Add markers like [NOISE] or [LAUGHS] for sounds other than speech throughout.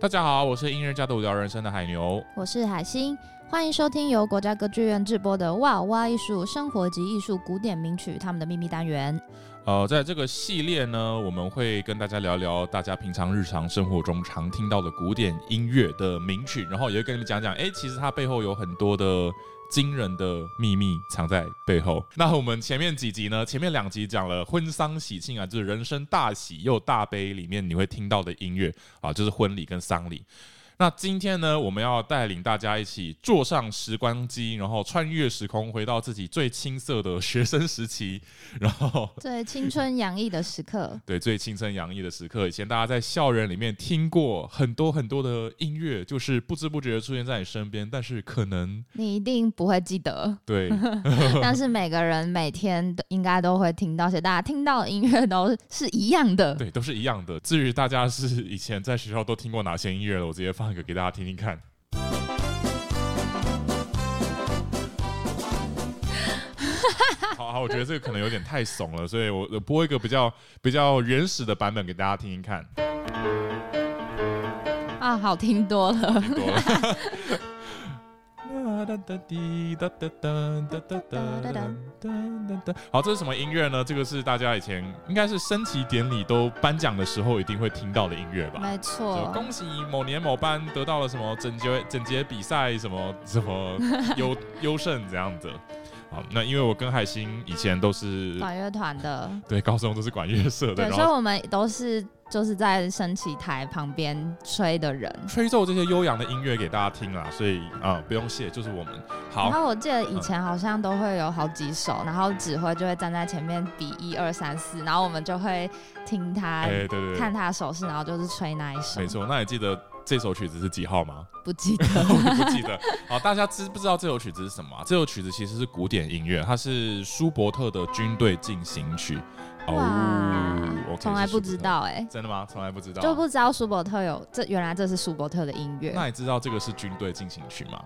大家好，我是音乐家的无聊人生的海牛，我是海星，欢迎收听由国家歌剧院制播的《哇哇艺术生活及艺术古典名曲》他们的秘密单元。呃，在这个系列呢，我们会跟大家聊聊大家平常日常生活中常听到的古典音乐的名曲，然后也会跟你们讲讲，哎，其实它背后有很多的。惊人的秘密藏在背后。那我们前面几集呢？前面两集讲了婚丧喜庆啊，就是人生大喜又大悲里面你会听到的音乐啊，就是婚礼跟丧礼。那今天呢，我们要带领大家一起坐上时光机，然后穿越时空，回到自己最青涩的学生时期，[LAUGHS] 然后最青春洋溢的时刻。[LAUGHS] 对，最青春洋溢的时刻。以前大家在校园里面听过很多很多的音乐，就是不知不觉的出现在你身边，但是可能你一定不会记得。对，[LAUGHS] 但是每个人每天都应该都会听到，而且大家听到的音乐都是一样的。对，都是一样的。至于大家是以前在学校都听过哪些音乐了，我直接放。一个给大家听听看。[LAUGHS] 好好，我觉得这个可能有点太怂了，所以我播一个比较比较原始的版本给大家听听看。啊，好听多了。好这是什么音乐呢？这个是大家以前应该是升旗典礼都颁奖的时候一定会听到的音乐吧？没错。恭喜某年某班得到了什么整洁整洁比赛什么什么 [LAUGHS] 优优胜这样子。好，那因为我跟海星以前都是管乐团的，对，高中都是管乐社的，对，所以我们都是。就是在升旗台旁边吹的人，吹奏这些悠扬的音乐给大家听啦，所以啊、呃，不用谢，就是我们。好，然后我记得以前好像都会有好几首，嗯、然后指挥就会站在前面比一二三四，然后我们就会听他，欸、对对对，看他的手势，然后就是吹那一首。没错，那也记得这首曲子是几号吗？[LAUGHS] 不记得，[LAUGHS] 我不记得。好，大家知不知道这首曲子是什么、啊？这首曲子其实是古典音乐，它是舒伯特的军队进行曲。哦，从来不知道哎、欸，真的吗？从来不知道，就不知道舒伯特有这，原来这是舒伯特的音乐。那你知道这个是军队进行曲吗？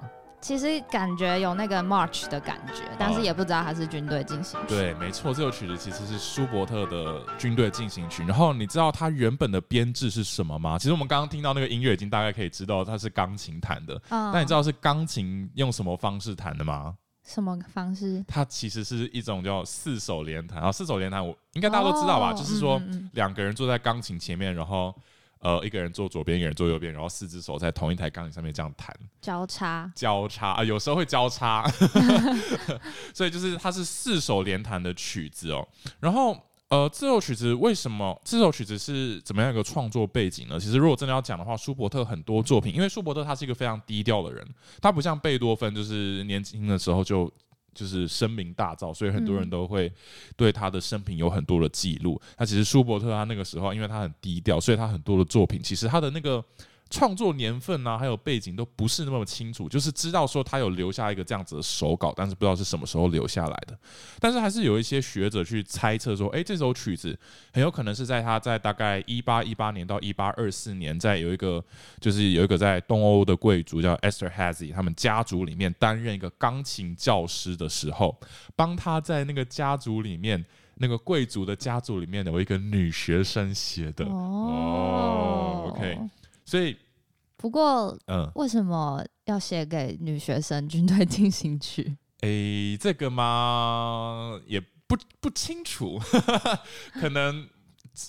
其实感觉有那个 march 的感觉，但是也不知道它是军队进行曲。对，没错，这首曲子其实是舒伯特的军队进行曲。然后你知道它原本的编制是什么吗？其实我们刚刚听到那个音乐，已经大概可以知道它是钢琴弹的。嗯，那你知道是钢琴用什么方式弹的吗？什么方式？它其实是一种叫四手联弹啊，四手联弹我应该大家都知道吧？哦、就是说两个人坐在钢琴前面，然后呃一个人坐左边，一个人坐右边，然后四只手在同一台钢琴上面这样弹，交叉交叉啊，有时候会交叉，[LAUGHS] 所以就是它是四手连弹的曲子哦，然后。呃，这首曲子为什么？这首曲子是怎么样一个创作背景呢？其实如果真的要讲的话，舒伯特很多作品，因为舒伯特他是一个非常低调的人，他不像贝多芬，就是年轻的时候就就是声名大噪，所以很多人都会对他的生平有很多的记录。那其实舒伯特他那个时候，因为他很低调，所以他很多的作品，其实他的那个。创作年份啊，还有背景都不是那么清楚，就是知道说他有留下一个这样子的手稿，但是不知道是什么时候留下来的。但是还是有一些学者去猜测说，诶、欸，这首曲子很有可能是在他在大概一八一八年到一八二四年，在有一个就是有一个在东欧的贵族叫 Esterhazy 他们家族里面担任一个钢琴教师的时候，帮他在那个家族里面那个贵族的家族里面有一个女学生写的哦、oh.，OK。所以，不过，嗯，为什么要写给女学生军队进行曲？诶、欸，这个嘛，也不不清楚，[LAUGHS] 可能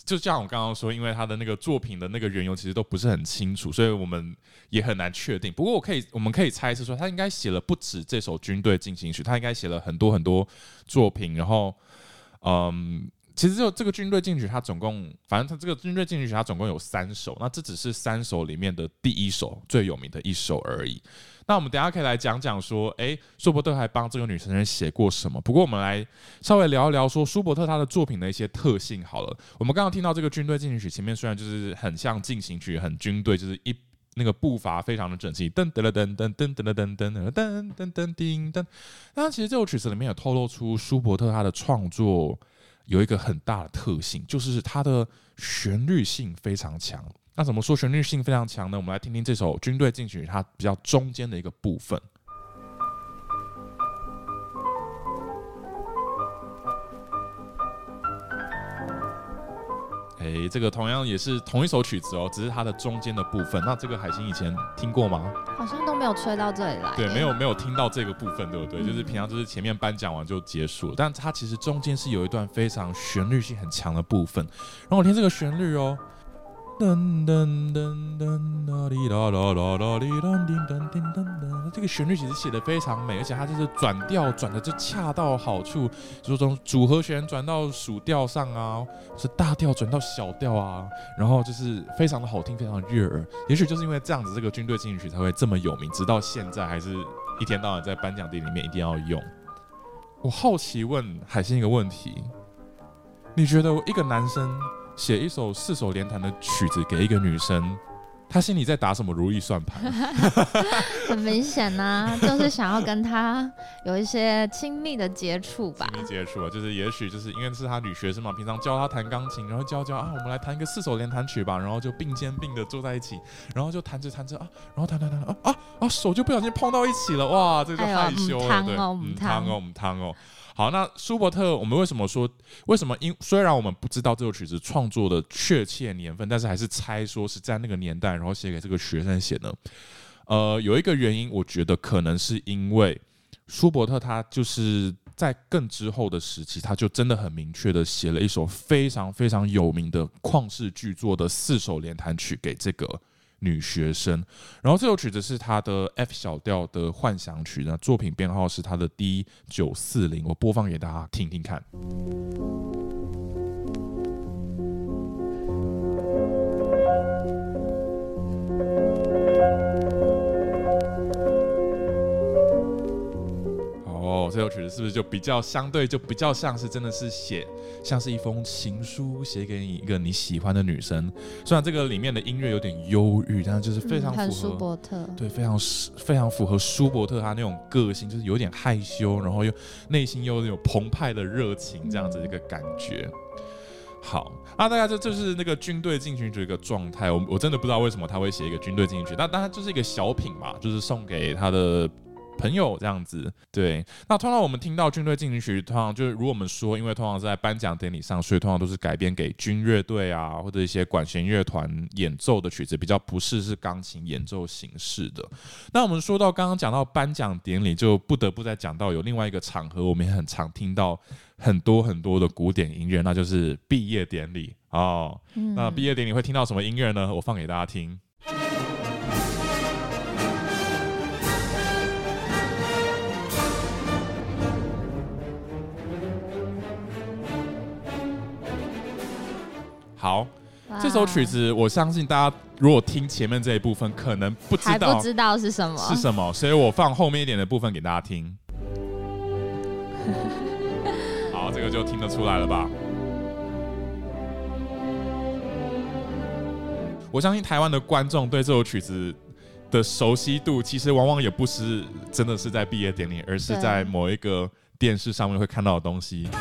就像我刚刚说，因为他的那个作品的那个缘由其实都不是很清楚，所以我们也很难确定。不过，我可以，我们可以猜测说，他应该写了不止这首军队进行曲，他应该写了很多很多作品，然后，嗯。其实就这个军队进行曲，它总共，反正它这个军队进行曲，它总共有三首，那这只是三首里面的第一首最有名的一首而已。那我们等下可以来讲讲说，哎，舒伯特还帮这个女诗人写过什么？不过我们来稍微聊一聊说，舒伯特他的作品的一些特性好了。我们刚刚听到这个军队进行曲，前面虽然就是很像进行曲，很军队，就是一那个步伐非常的整齐，噔噔了噔噔噔噔噔噔噔噔噔噔噔。那其实这首曲子里面有透露出舒伯特他的创作。有一个很大的特性，就是它的旋律性非常强。那怎么说旋律性非常强呢？我们来听听这首军队进行曲，它比较中间的一个部分。哎，OK，这个同样也是同一首曲子哦，只是它的中间的部分。那这个海星以前听过吗？好像都没有吹到这里来。对，没有没有听到这个部分，对不对？嗯、就是平常就是前面颁奖完就结束了，但它其实中间是有一段非常旋律性很强的部分。然后我听这个旋律哦。噔噔噔噔啦哩啦啦啦啦哩噔噔噔噔噔，这个旋律其实写得非常美，而且它就是转调转的就恰到好处，就是从主和弦转到属调上啊，是大调转到小调啊，然后就是非常的好听，非常悦耳。也许就是因为这样子，这个军队进行曲才会这么有名，直到现在还是一天到晚在颁奖典礼里面一定要用。我好奇问海星一个问题，你觉得一个男生？写一首四手联弹的曲子给一个女生，她心里在打什么如意算盘？[LAUGHS] 很明显呐、啊，就是想要跟她有一些亲密的接触吧。亲密接触啊，就是也许就是因为是她女学生嘛，平常教她弹钢琴，然后教教啊，我们来弹一个四手联弹曲吧，然后就并肩并的坐在一起，然后就弹着弹着啊，然后弹弹弹啊啊啊，手就不小心碰到一起了，哇，这就害羞了，对，嗯，汤哦，嗯，汤哦。好，那舒伯特，我们为什么说为什么？因虽然我们不知道这首曲子创作的确切年份，但是还是猜说是在那个年代，然后写给这个学生写的。呃，有一个原因，我觉得可能是因为舒伯特他就是在更之后的时期，他就真的很明确的写了一首非常非常有名的旷世巨作的四首联弹曲给这个。女学生，然后这首曲子是他的 F 小调的幻想曲，那作品编号是他的 D 九四零，我播放给大家听听看。这首曲子是不是就比较相对，就比较像是真的是写，像是一封情书写给你一个你喜欢的女生。虽然这个里面的音乐有点忧郁，但是就是非常符合、嗯、舒伯特，对，非常非常符合舒伯特他那种个性，就是有点害羞，然后又内心又有澎湃的热情，这样子一个感觉。好，那大家这就是那个军队进行曲一个状态。我我真的不知道为什么他会写一个军队进行曲，那当然就是一个小品嘛，就是送给他的。朋友这样子，对。那通常我们听到军队进行曲，通常就是如果我们说，因为通常是在颁奖典礼上，所以通常都是改编给军乐队啊，或者一些管弦乐团演奏的曲子，比较不是是钢琴演奏形式的。那我们说到刚刚讲到颁奖典礼，就不得不再讲到有另外一个场合，我们也很常听到很多很多的古典音乐，那就是毕业典礼哦。那毕业典礼会听到什么音乐呢？我放给大家听。好，这首曲子我相信大家如果听前面这一部分，可能不知道不知道是什么是什么，所以我放后面一点的部分给大家听。[LAUGHS] 好，这个就听得出来了吧？我相信台湾的观众对这首曲子的熟悉度，其实往往也不是真的是在毕业典礼，而是在某一个电视上面会看到的东西。[LAUGHS]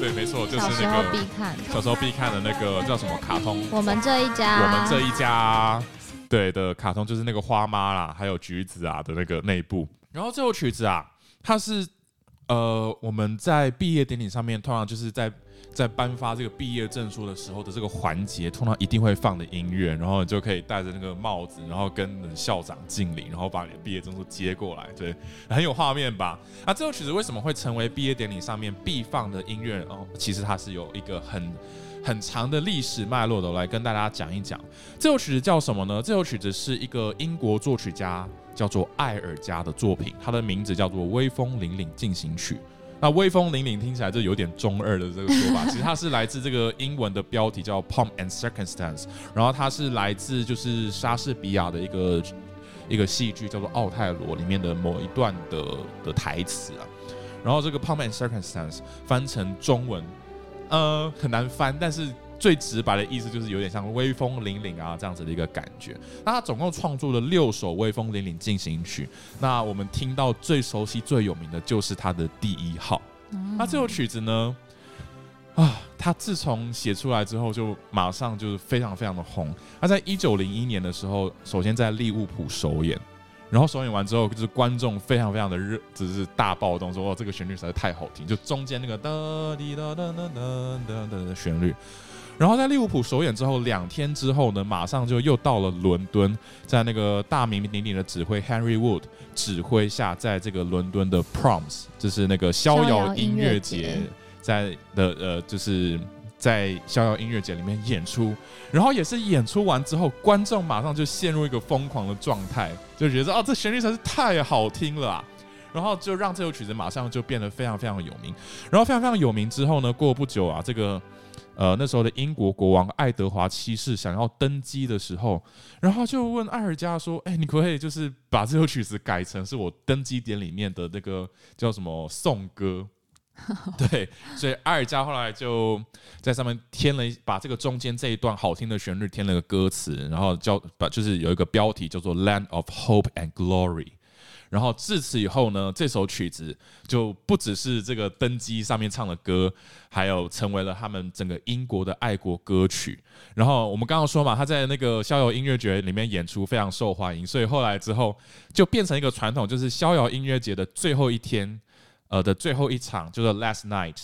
对，没错，就是那个小时候必看的那个叫什么卡通？我们这一家，我们这一家，对的卡通就是那个花妈啦，还有橘子啊的那个内部。然后这首曲子啊，它是呃我们在毕业典礼上面通常就是在。在颁发这个毕业证书的时候的这个环节，通常一定会放的音乐，然后你就可以戴着那个帽子，然后跟校长敬礼，然后把你的毕业证书接过来，对，很有画面吧？那这首曲子为什么会成为毕业典礼上面必放的音乐？哦，其实它是有一个很很长的历史脉络的，我来跟大家讲一讲。这首曲子叫什么呢？这首曲子是一个英国作曲家叫做艾尔加的作品，它的名字叫做《威风凛凛进行曲》。那威风凛凛听起来就有点中二的这个说法，[LAUGHS] 其实它是来自这个英文的标题叫《Pomp and Circumstance》，然后它是来自就是莎士比亚的一个一个戏剧叫做《奥泰罗》里面的某一段的的台词啊，然后这个《Pomp and Circumstance》翻成中文，呃，很难翻，但是。最直白的意思就是有点像威风凛凛啊这样子的一个感觉。那他总共创作了六首威风凛凛进行曲。那我们听到最熟悉、最有名的就是他的第一号。那这首曲子呢，啊，他自从写出来之后，就马上就是非常非常的红。他在一九零一年的时候，首先在利物浦首演，然后首演完之后，就是观众非常非常的热，只是大暴动，说哦这个旋律实在太好听，就中间那个哒滴哒哒哒哒的旋律。然后在利物浦首演之后，两天之后呢，马上就又到了伦敦，在那个大名鼎鼎的指挥 Henry Wood 指挥下，在这个伦敦的 Proms，就是那个逍遥音乐节，在的呃，就是在逍遥音乐节里面演出。然后也是演出完之后，观众马上就陷入一个疯狂的状态，就觉得哦，这旋律真是太好听了啊！然后就让这首曲子马上就变得非常非常有名。然后非常非常有名之后呢，过不久啊，这个。呃，那时候的英国国王爱德华七世想要登基的时候，然后就问艾尔加说：“哎，你可不可以就是把这首曲子改成是我登基典里面的那个叫什么颂歌？” [LAUGHS] 对，所以艾尔加后来就在上面添了把这个中间这一段好听的旋律添了个歌词，然后叫把就是有一个标题叫做《Land of Hope and Glory》。然后自此以后呢，这首曲子就不只是这个登基上面唱的歌，还有成为了他们整个英国的爱国歌曲。然后我们刚刚说嘛，他在那个逍遥音乐节里面演出非常受欢迎，所以后来之后就变成一个传统，就是逍遥音乐节的最后一天，呃的最后一场就是 Last Night，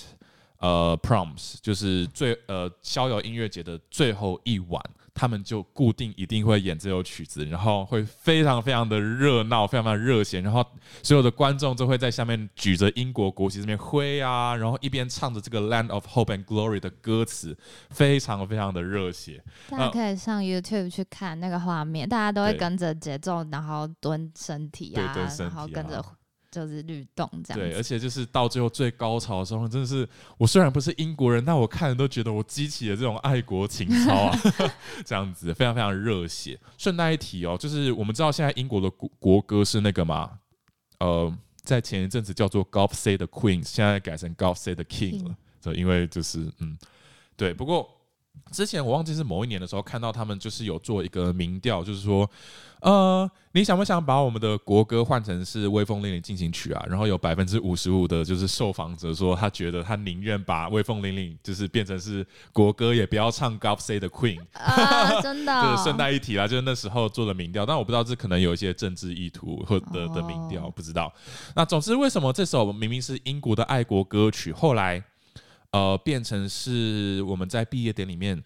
呃 Proms，就是最呃逍遥音乐节的最后一晚。他们就固定一定会演这首曲子，然后会非常非常的热闹，非常非常热血，然后所有的观众都会在下面举着英国国旗这边挥啊，然后一边唱着这个《Land of Hope and Glory》的歌词，非常非常的热血。大家可以上 YouTube 去看那个画面，大家都会跟着节奏，然后蹲身体啊，对，蹲身体啊，然后跟着。就是律动这样，对，而且就是到最后最高潮的时候，真的是我虽然不是英国人，但我看了都觉得我激起了这种爱国情操啊，[LAUGHS] 这样子非常非常热血。顺带一提哦，就是我们知道现在英国的国国歌是那个嘛，呃，在前一阵子叫做 God Save the Queen，现在改成 God Save the King 了，就因为就是嗯，对，不过。之前我忘记是某一年的时候，看到他们就是有做一个民调，就是说，呃，你想不想把我们的国歌换成是《威风凛凛进行曲》啊？然后有百分之五十五的，就是受访者说，他觉得他宁愿把《威风凛凛》就是变成是国歌，也不要唱《God Save the Queen [LAUGHS]》啊。真的，哦，就是顺带一提啦，就是那时候做的民调，但我不知道这可能有一些政治意图或的的民调，不知道。那总之，为什么这首明明是英国的爱国歌曲，后来？呃，变成是我们在毕业典礼里面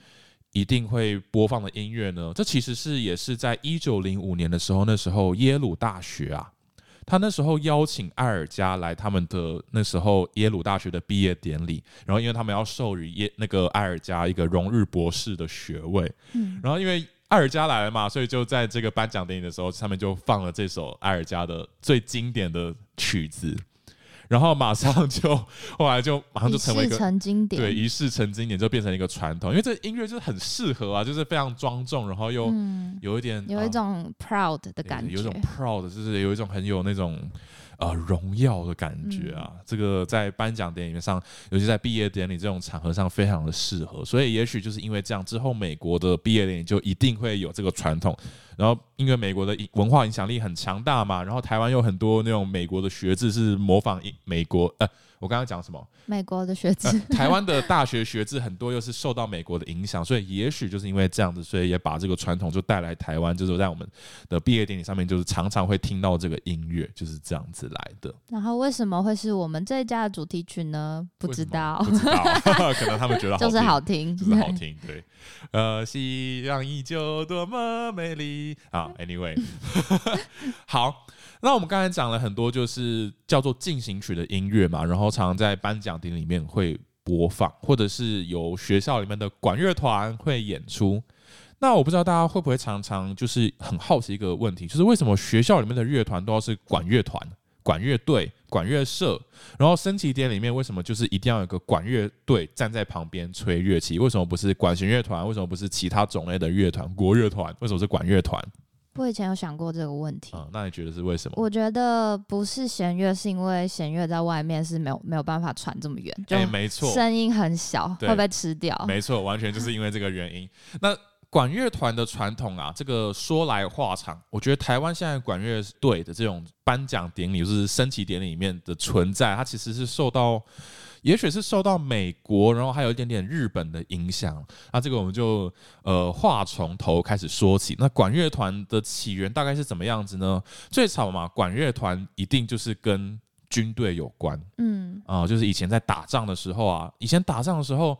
一定会播放的音乐呢？这其实是也是在一九零五年的时候，那时候耶鲁大学啊，他那时候邀请艾尔加来他们的那时候耶鲁大学的毕业典礼，然后因为他们要授予耶那个艾尔加一个荣誉博士的学位，嗯，然后因为艾尔加来了嘛，所以就在这个颁奖典礼的时候，他们就放了这首艾尔加的最经典的曲子。然后马上就，后来就马上就成为一个成经典，对，一世成经典就变成一个传统，因为这音乐就是很适合啊，就是非常庄重，然后又有一点、嗯、有一种 proud 的感觉，有一种 proud，就是有一种很有那种。呃，荣耀的感觉啊，嗯、这个在颁奖典礼上，尤其在毕业典礼这种场合上，非常的适合。所以，也许就是因为这样，之后美国的毕业典礼就一定会有这个传统。然后，因为美国的文化影响力很强大嘛，然后台湾有很多那种美国的学制是模仿美国呃。我刚刚讲什么？美国的学制，台湾的大学学制很多又是受到美国的影响，所以也许就是因为这样子，所以也把这个传统就带来台湾，就是在我们的毕业典礼上面，就是常常会听到这个音乐，就是这样子来的。然后为什么会是我们这一家的主题曲呢？不知道，不知道，[LAUGHS] 可能他们觉得好就是好听，就是好听。对，呃，夕阳依旧多么美丽啊。Anyway，[LAUGHS] 好。那我们刚才讲了很多，就是叫做进行曲的音乐嘛，然后常常在颁奖典礼里面会播放，或者是由学校里面的管乐团会演出。那我不知道大家会不会常常就是很好奇一个问题，就是为什么学校里面的乐团都要是管乐团、管乐队、管乐社，然后升旗典礼里面为什么就是一定要有个管乐队站在旁边吹乐器？为什么不是管弦乐团？为什么不是其他种类的乐团？国乐团？为什么是管乐团？我以前有想过这个问题。嗯，那你觉得是为什么？我觉得不是弦乐，是因为弦乐在外面是没有没有办法传这么远，对，没错，声音很小，会被吃掉。没错，完全就是因为这个原因。那管乐团的传统啊，这个说来话长。我觉得台湾现在管乐队的这种颁奖典礼，就是升旗典礼里面的存在，它其实是受到。也许是受到美国，然后还有一点点日本的影响。那这个我们就呃话从头开始说起。那管乐团的起源大概是怎么样子呢？最早嘛，管乐团一定就是跟军队有关，嗯啊、呃，就是以前在打仗的时候啊，以前打仗的时候。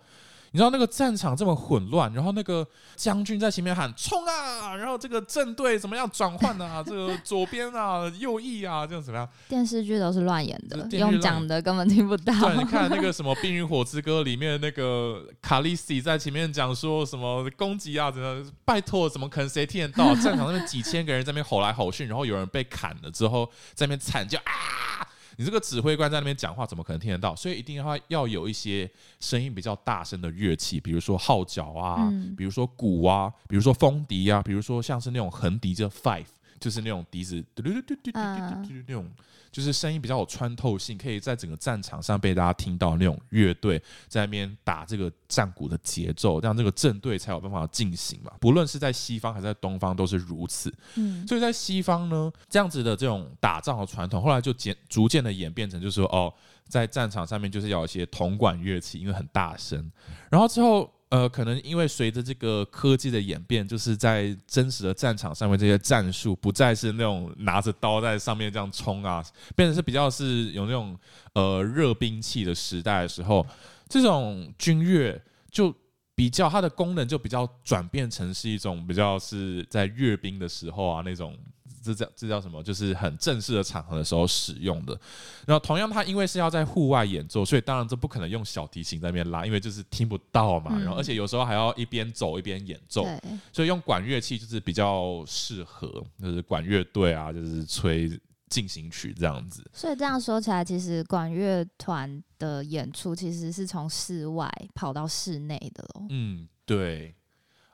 你知道那个战场这么混乱，然后那个将军在前面喊冲啊，然后这个正队怎么样转换啊？[LAUGHS] 这个左边啊，右翼啊，这样怎么样？电视剧都是乱演的，用讲的根本听不到。对，你看那个什么《冰与火之歌》里面那个卡利西在前面讲说什么攻击啊，怎么拜托，怎么可能谁听得到？战场那边几千个人在那边吼来吼去，然后有人被砍了之后在那边惨叫啊。你这个指挥官在那边讲话，怎么可能听得到？所以一定要要有一些声音比较大声的乐器，比如说号角啊，嗯、比如说鼓啊，比如说风笛啊，比如说像是那种横笛，这 five，就是那种笛子，嘟嘟嘟嘟嘟嘟嘟那种。就是声音比较有穿透性，可以在整个战场上被大家听到那种乐队在那边打这个战鼓的节奏，让这个阵队才有办法进行嘛。不论是在西方还是在东方都是如此。嗯，所以在西方呢，这样子的这种打仗的传统，后来就渐逐渐的演变成，就是说哦，在战场上面就是要有一些铜管乐器，因为很大声。然后之后。呃，可能因为随着这个科技的演变，就是在真实的战场上面，这些战术不再是那种拿着刀在上面这样冲啊，变成是比较是有那种呃热兵器的时代的时候，这种军乐就比较它的功能就比较转变成是一种比较是在阅兵的时候啊那种。这叫这叫什么？就是很正式的场合的时候使用的。然后同样，它因为是要在户外演奏，所以当然这不可能用小提琴在那边拉，因为就是听不到嘛。然后而且有时候还要一边走一边演奏，所以用管乐器就是比较适合，就是管乐队啊，就是吹进行曲这样子。所以这样说起来，其实管乐团的演出其实是从室外跑到室内的喽。嗯，对。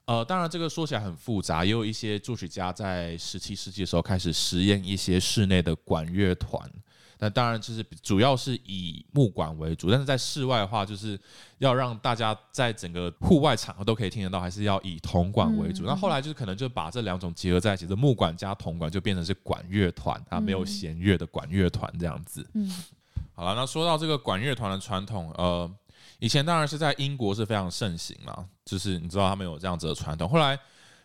呃，当然，这个说起来很复杂，也有一些作曲家在十七世纪的时候开始实验一些室内的管乐团。那当然就是主要是以木管为主，但是在室外的话，就是要让大家在整个户外场合都可以听得到，还是要以铜管为主。那、嗯、后来就是可能就把这两种结合在一起，这木管加铜管就变成是管乐团，它没有弦乐的管乐团这样子。嗯，好了，那说到这个管乐团的传统，呃。以前当然是在英国是非常盛行嘛，就是你知道他们有这样子的传统。后来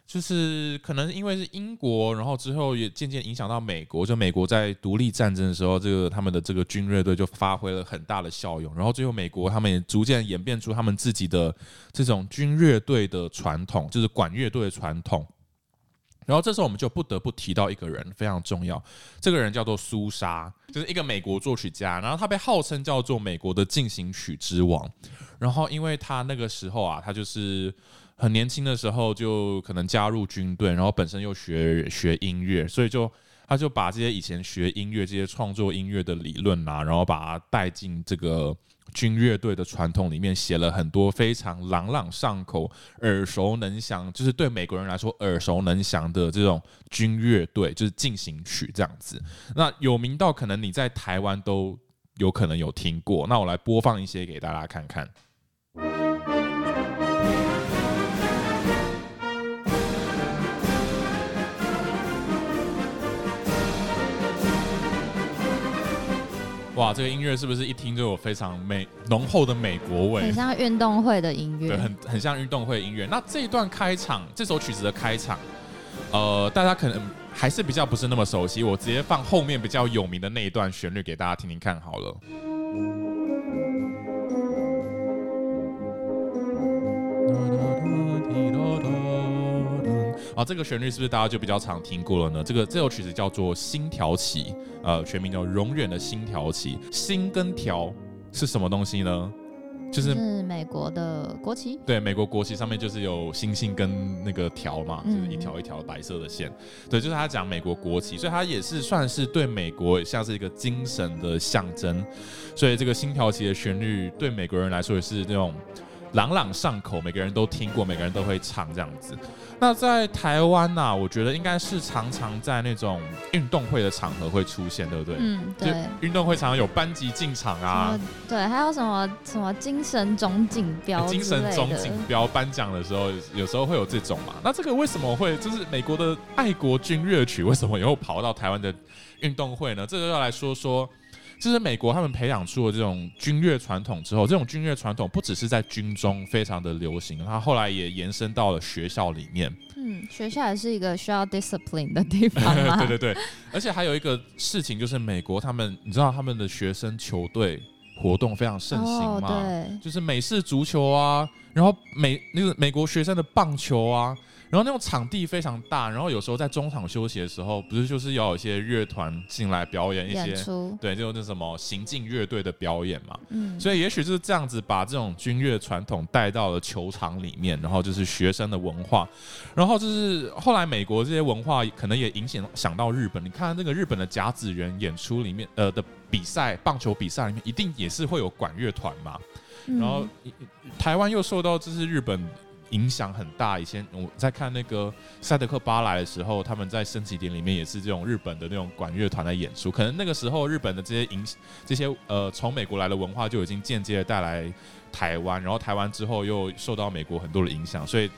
就是可能因为是英国，然后之后也渐渐影响到美国。就美国在独立战争的时候，这个他们的这个军乐队就发挥了很大的效用。然后最后美国他们也逐渐演变出他们自己的这种军乐队的传统，就是管乐队的传统。然后这时候我们就不得不提到一个人非常重要，这个人叫做苏莎，就是一个美国作曲家。然后他被号称叫做美国的进行曲之王。然后因为他那个时候啊，他就是很年轻的时候就可能加入军队，然后本身又学学音乐，所以就他就把这些以前学音乐、这些创作音乐的理论啊，然后把它带进这个。军乐队的传统里面写了很多非常朗朗上口、耳熟能详，就是对美国人来说耳熟能详的这种军乐队，就是进行曲这样子。那有名到可能你在台湾都有可能有听过。那我来播放一些给大家看看。哇，这个音乐是不是一听就有非常美浓厚的美国味？很像运动会的音乐，对，很很像运动会音乐。那这一段开场，这首曲子的开场，呃，大家可能还是比较不是那么熟悉，我直接放后面比较有名的那一段旋律给大家听听看好了。啊，这个旋律是不是大家就比较常听过了呢？这个这首曲子叫做《星条旗》，呃，全名叫《永远的星条旗》。星跟条是什么东西呢？就是，是美国的国旗。对，美国国旗上面就是有星星跟那个条嘛，就是一条一条白色的线。嗯、对，就是他讲美国国旗，所以他也是算是对美国像是一个精神的象征。所以这个星条旗的旋律对美国人来说也是那种。朗朗上口，每个人都听过，每个人都会唱这样子。那在台湾呢、啊，我觉得应该是常常在那种运动会的场合会出现，对不对？嗯，对。运动会常常有班级进场啊，对，还有什么什么精神总锦标，精神总锦标颁奖的时候，有时候会有这种嘛。那这个为什么会就是美国的爱国军乐曲为什么以后跑到台湾的运动会呢？这个要来说说。就是美国他们培养出了这种军乐传统之后，这种军乐传统不只是在军中非常的流行，它后来也延伸到了学校里面。嗯，学校也是一个需要 discipline 的地方吗？[LAUGHS] 对对对，而且还有一个事情就是美国他们，你知道他们的学生球队活动非常盛行吗？哦，对，就是美式足球啊，然后美那个美国学生的棒球啊。然后那种场地非常大，然后有时候在中场休息的时候，不是就是要有一些乐团进来表演一些，对，就那什么行进乐队的表演嘛。嗯，所以也许就是这样子把这种军乐传统带到了球场里面，然后就是学生的文化，然后就是后来美国这些文化可能也影响想到日本。你看那个日本的甲子园演出里面，呃的比赛，棒球比赛里面一定也是会有管乐团嘛。然后台湾又受到就是日本。影响很大。以前我在看那个赛德克巴莱的时候，他们在升旗点里面也是这种日本的那种管乐团的演出。可能那个时候日本的这些影这些呃从美国来的文化就已经间接的带来台湾，然后台湾之后又受到美国很多的影响，所以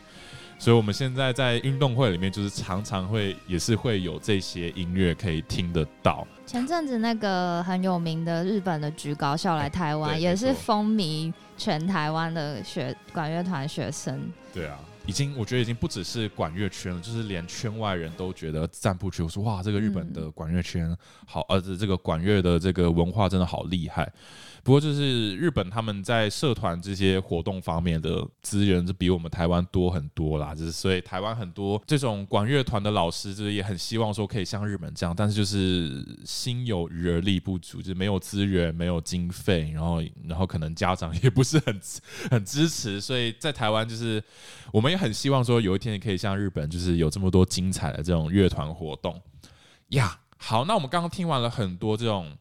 所以我们现在在运动会里面就是常常会也是会有这些音乐可以听得到。前阵子那个很有名的日本的局高校来台湾，也是风靡全台湾的学管乐团学生。对啊，已经我觉得已经不只是管乐圈了，就是连圈外人都觉得赞不绝口，说哇，这个日本的管乐圈好，呃，这个管乐的这个文化真的好厉害。不过就是日本他们在社团这些活动方面的资源是比我们台湾多很多啦，就是所以台湾很多这种管乐团的老师就是也很希望说可以像日本这样，但是就是心有余而力不足，就是没有资源、没有经费，然后然后可能家长也不是很很支持，所以在台湾就是我们也很希望说有一天也可以像日本，就是有这么多精彩的这种乐团活动呀。好，那我们刚刚听完了很多这种。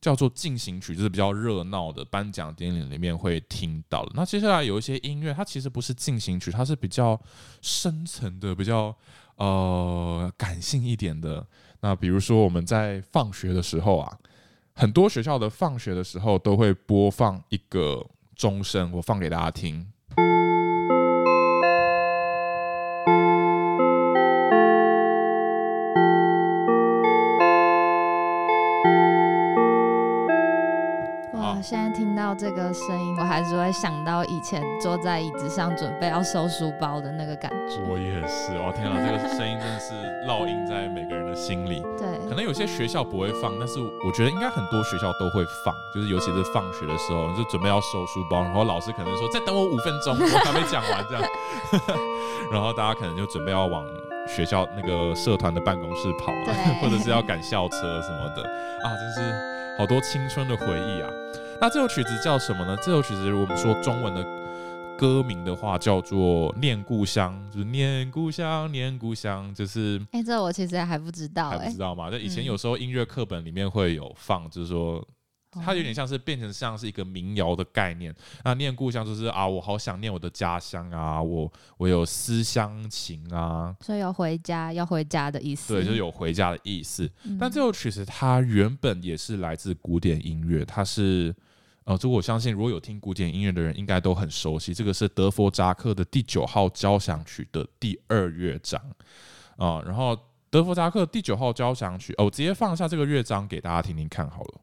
叫做进行曲，就是比较热闹的颁奖典礼里面会听到的。那接下来有一些音乐，它其实不是进行曲，它是比较深层的、比较呃感性一点的。那比如说我们在放学的时候啊，很多学校的放学的时候都会播放一个钟声，我放给大家听。这个声音，我还是会想到以前坐在椅子上准备要收书包的那个感觉。我也是，哦天啊，这个声音真的是烙印在每个人的心里。对，可能有些学校不会放，但是我觉得应该很多学校都会放，就是尤其是放学的时候，就准备要收书包，然后老师可能说再等我五分钟，我还没讲完这样，[LAUGHS] 然后大家可能就准备要往学校那个社团的办公室跑，[LAUGHS] 或者是要赶校车什么的啊，真是好多青春的回忆啊。那这首曲子叫什么呢？这首曲子，我们说中文的歌名的话，叫做《念故乡》，就是念故乡，念故乡，就是。哎、欸，这我其实还不知道、欸，还不知道吗？就以前有时候音乐课本里面会有放，嗯、就是说。它有点像是变成像是一个民谣的概念。那念故乡就是啊，我好想念我的家乡啊，我我有思乡情啊，所以有回家要回家的意思。对，就是有回家的意思。嗯、但这首曲子它原本也是来自古典音乐，它是呃，这个我相信如果有听古典音乐的人应该都很熟悉。这个是德弗扎克的第九号交响曲的第二乐章啊、然后德弗扎克第九号交响曲，哦，我直接放下这个乐章给大家听听看好了。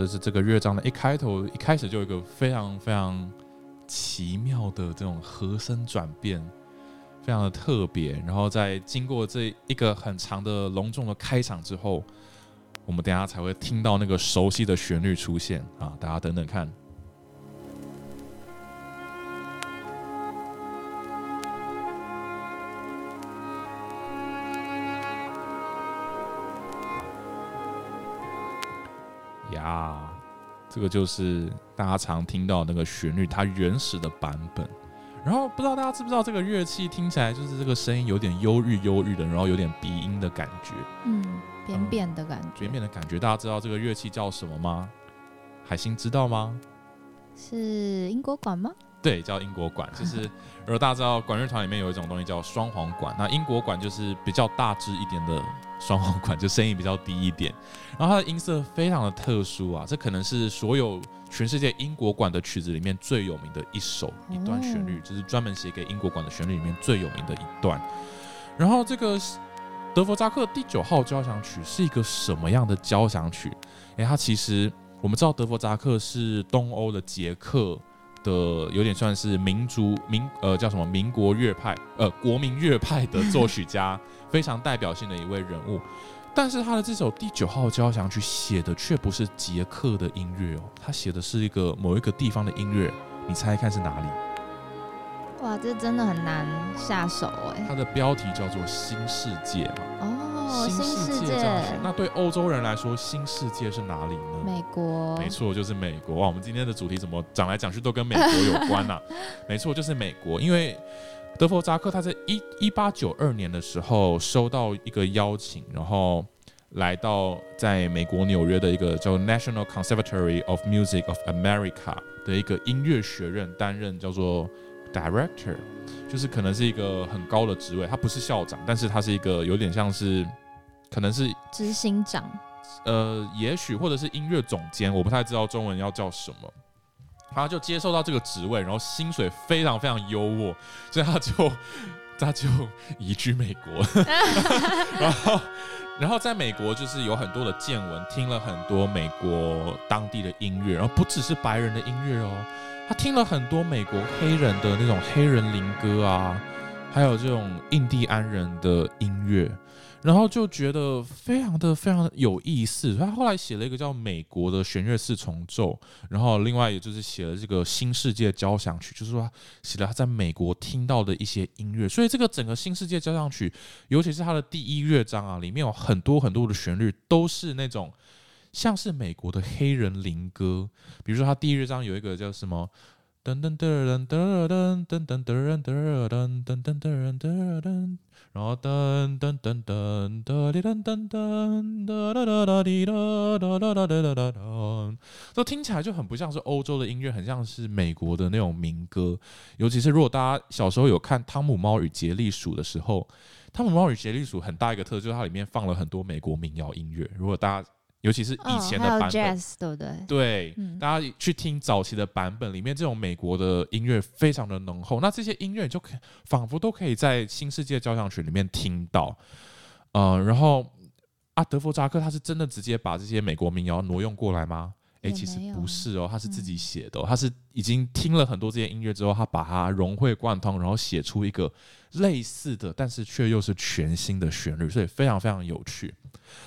就是这个乐章的一开头，一开始就有一个非常非常奇妙的这种和声转变，非常的特别。然后在经过这一个很长的隆重的开场之后，我们等下才会听到那个熟悉的旋律出现啊！大家等等看。这个就是大家常听到那个旋律，它原始的版本。然后不知道大家知不知道这个乐器听起来就是这个声音有点忧郁忧郁的，然后有点鼻音的感觉，嗯，扁扁的感觉，扁扁的感觉。大家知道这个乐器叫什么吗？海星知道吗？是英国管吗？对，叫英国管。[LAUGHS] 就是如果大家知道管乐团里面有一种东西叫双簧管，那英国管就是比较大只一点的双簧管，就声音比较低一点，然后它的音色非常的特殊啊，这可能是所有。全世界英国管的曲子里面最有名的一首一段旋律，就是专门写给英国管的旋律里面最有名的一段。然后这个德弗扎克第九号交响曲是一个什么样的交响曲？诶，它其实我们知道德弗扎克是东欧的捷克的，有点算是民族民呃叫什么民国乐派呃国民乐派的作曲家，[LAUGHS] 非常代表性的一位人物。但是他的这首第九号交响曲写的却不是捷克的音乐哦，他写的是一个某一个地方的音乐，你猜猜看是哪里？哇，这真的很难下手哎。它的标题叫做《新世界》嘛。哦，新世界。那对欧洲人来说，新世界是哪里呢？美国。没错，就是美国。哇，我们今天的主题怎么讲来讲去都跟美国有关呢？啊？[LAUGHS] 没错，就是美国，因为。德弗扎克他在一一八九二年的时候收到一个邀请，然后来到在美国纽约的一个叫 National Conservatory of Music of America 的一个音乐学院担任叫做 Director，就是可能是一个很高的职位，他不是校长，但是他是一个有点像是可能是执行长，呃，也许或者是音乐总监，我不太知道中文要叫什么。他就接受到这个职位，然后薪水非常非常优渥，所以他就 [LAUGHS] 他就移居美国，[LAUGHS] 然后然后在美国就是有很多的见闻，听了很多美国当地的音乐，然后不只是白人的音乐哦，他听了很多美国黑人的那种黑人灵歌啊，还有这种印第安人的音乐。然后就觉得非常的非常有意思，他后来写了一个叫《美国的弦乐四重奏》，然后另外也就是写了这个《新世界交响曲》，就是说写了他在美国听到的一些音乐。所以这个整个《新世界交响曲》，尤其是它的第一乐章啊，里面有很多很多的旋律都是那种像是美国的黑人灵歌，比如说他第一乐章有一个叫什么。噔噔噔噔噔噔噔噔噔噔噔噔噔噔噔噔，然后噔噔噔噔噔哩噔噔噔噔哒哒哒哩哒哒哒哒哒哒哒，这听起来就很不像是欧洲的音乐，很像是美国的那种民歌。尤其是如果大家小时候有看《汤姆猫与杰利鼠》的时候，《汤姆猫与杰利鼠》很大一个特色就是它里面放了很多美国民谣音乐。如果大家尤其是以前的版本，哦、jazz, 对不对？对，嗯、大家去听早期的版本，里面这种美国的音乐非常的浓厚。那这些音乐就可仿佛都可以在《新世界交响曲》里面听到。嗯、呃，然后啊德弗扎克他是真的直接把这些美国民谣挪用过来吗？诶，其实不是哦，他是自己写的、哦，嗯、他是已经听了很多这些音乐之后，他把它融会贯通，然后写出一个类似的，但是却又是全新的旋律，所以非常非常有趣。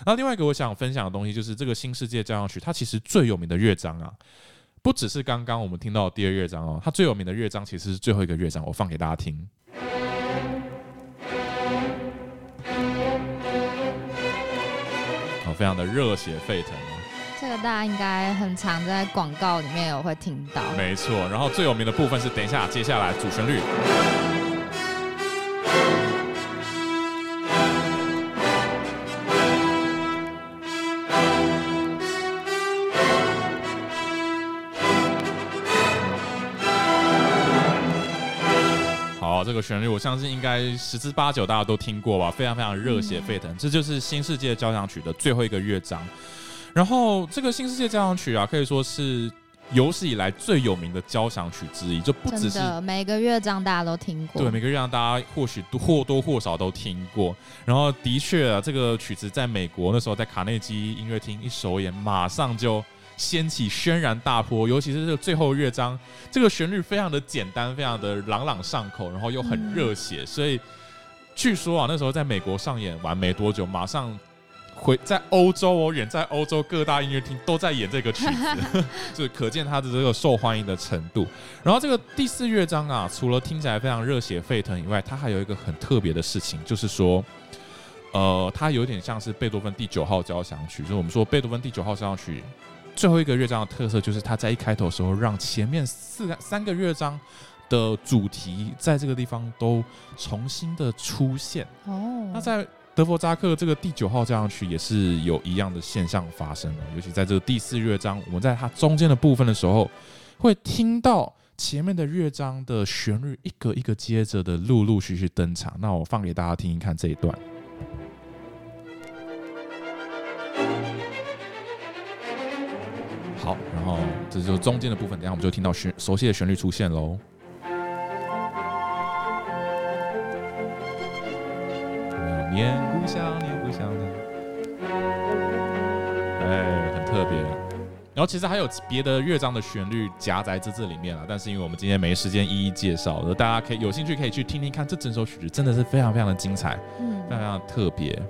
那另外一个我想分享的东西就是这个新世界交响曲，它其实最有名的乐章啊，不只是刚刚我们听到的第二乐章哦，它最有名的乐章其实是最后一个乐章，我放给大家听。哦，非常的热血沸腾大家应该很常在广告里面有会听到。没错，然后最有名的部分是等一下接下来主旋律。好这个旋律，我相信应该十之八九大家都听过吧，非常非常热血沸腾。嗯、这就是《新世界交响曲》的最后一个乐章。然后，这个《新世界交响曲》啊，可以说是有史以来最有名的交响曲之一，就不只是每个乐章大家都听过，对，每个乐章大家或许或多或少都听过。然后，的确啊，这个曲子在美国那时候在卡内基音乐厅一首演，马上就。掀起轩然大波，尤其是这个最后乐章，这个旋律非常的简单，非常的朗朗上口，然后又很热血，嗯、所以据说啊，那时候在美国上演完没多久，马上回在欧洲哦，远在欧洲各大音乐厅都在演这个曲子，[LAUGHS] 就可见它的这个受欢迎的程度。然后这个第四乐章啊，除了听起来非常热血沸腾以外，它还有一个很特别的事情，就是说，呃，它有点像是贝多芬第九号交响曲，就是我们说贝多芬第九号交响曲。最后一个乐章的特色就是，它在一开头的时候让前面四个三个乐章的主题在这个地方都重新的出现。哦，那在德弗扎克这个第九号交响曲也是有一样的现象发生的，尤其在这个第四乐章，我们在它中间的部分的时候，会听到前面的乐章的旋律一个一个接着的陆陆续续登场。那我放给大家听一看这一段。好，然后这就是中间的部分，等下我们就听到旋熟悉的旋律出现喽。念故乡，念故乡的，哎，很特别。然后其实还有别的乐章的旋律夹在这这里面了，但是因为我们今天没时间一一介绍，大家可以有兴趣可以去听听看，这整首曲子真的是非常非常的精彩，嗯，非常非常特别。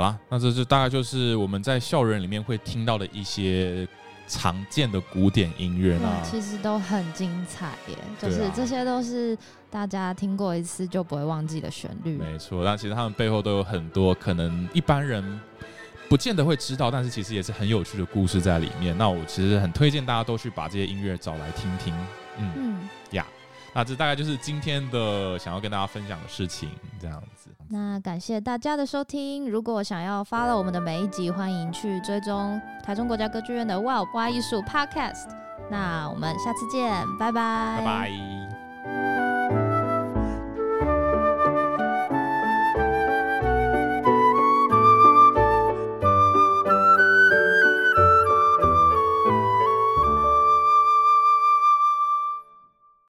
好了，那这就大概就是我们在校园里面会听到的一些常见的古典音乐啦。其实都很精彩耶，就是这些都是大家听过一次就不会忘记的旋律。没错，但其实他们背后都有很多可能一般人不见得会知道，但是其实也是很有趣的故事在里面。那我其实很推荐大家都去把这些音乐找来听听。嗯嗯呀。Yeah. 那这大概就是今天的想要跟大家分享的事情，这样子。那感谢大家的收听。如果想要 follow 我们的每一集，欢迎去追踪台中国家歌剧院的 WOW 挖艺术 Podcast。那我们下次见，拜拜。拜拜。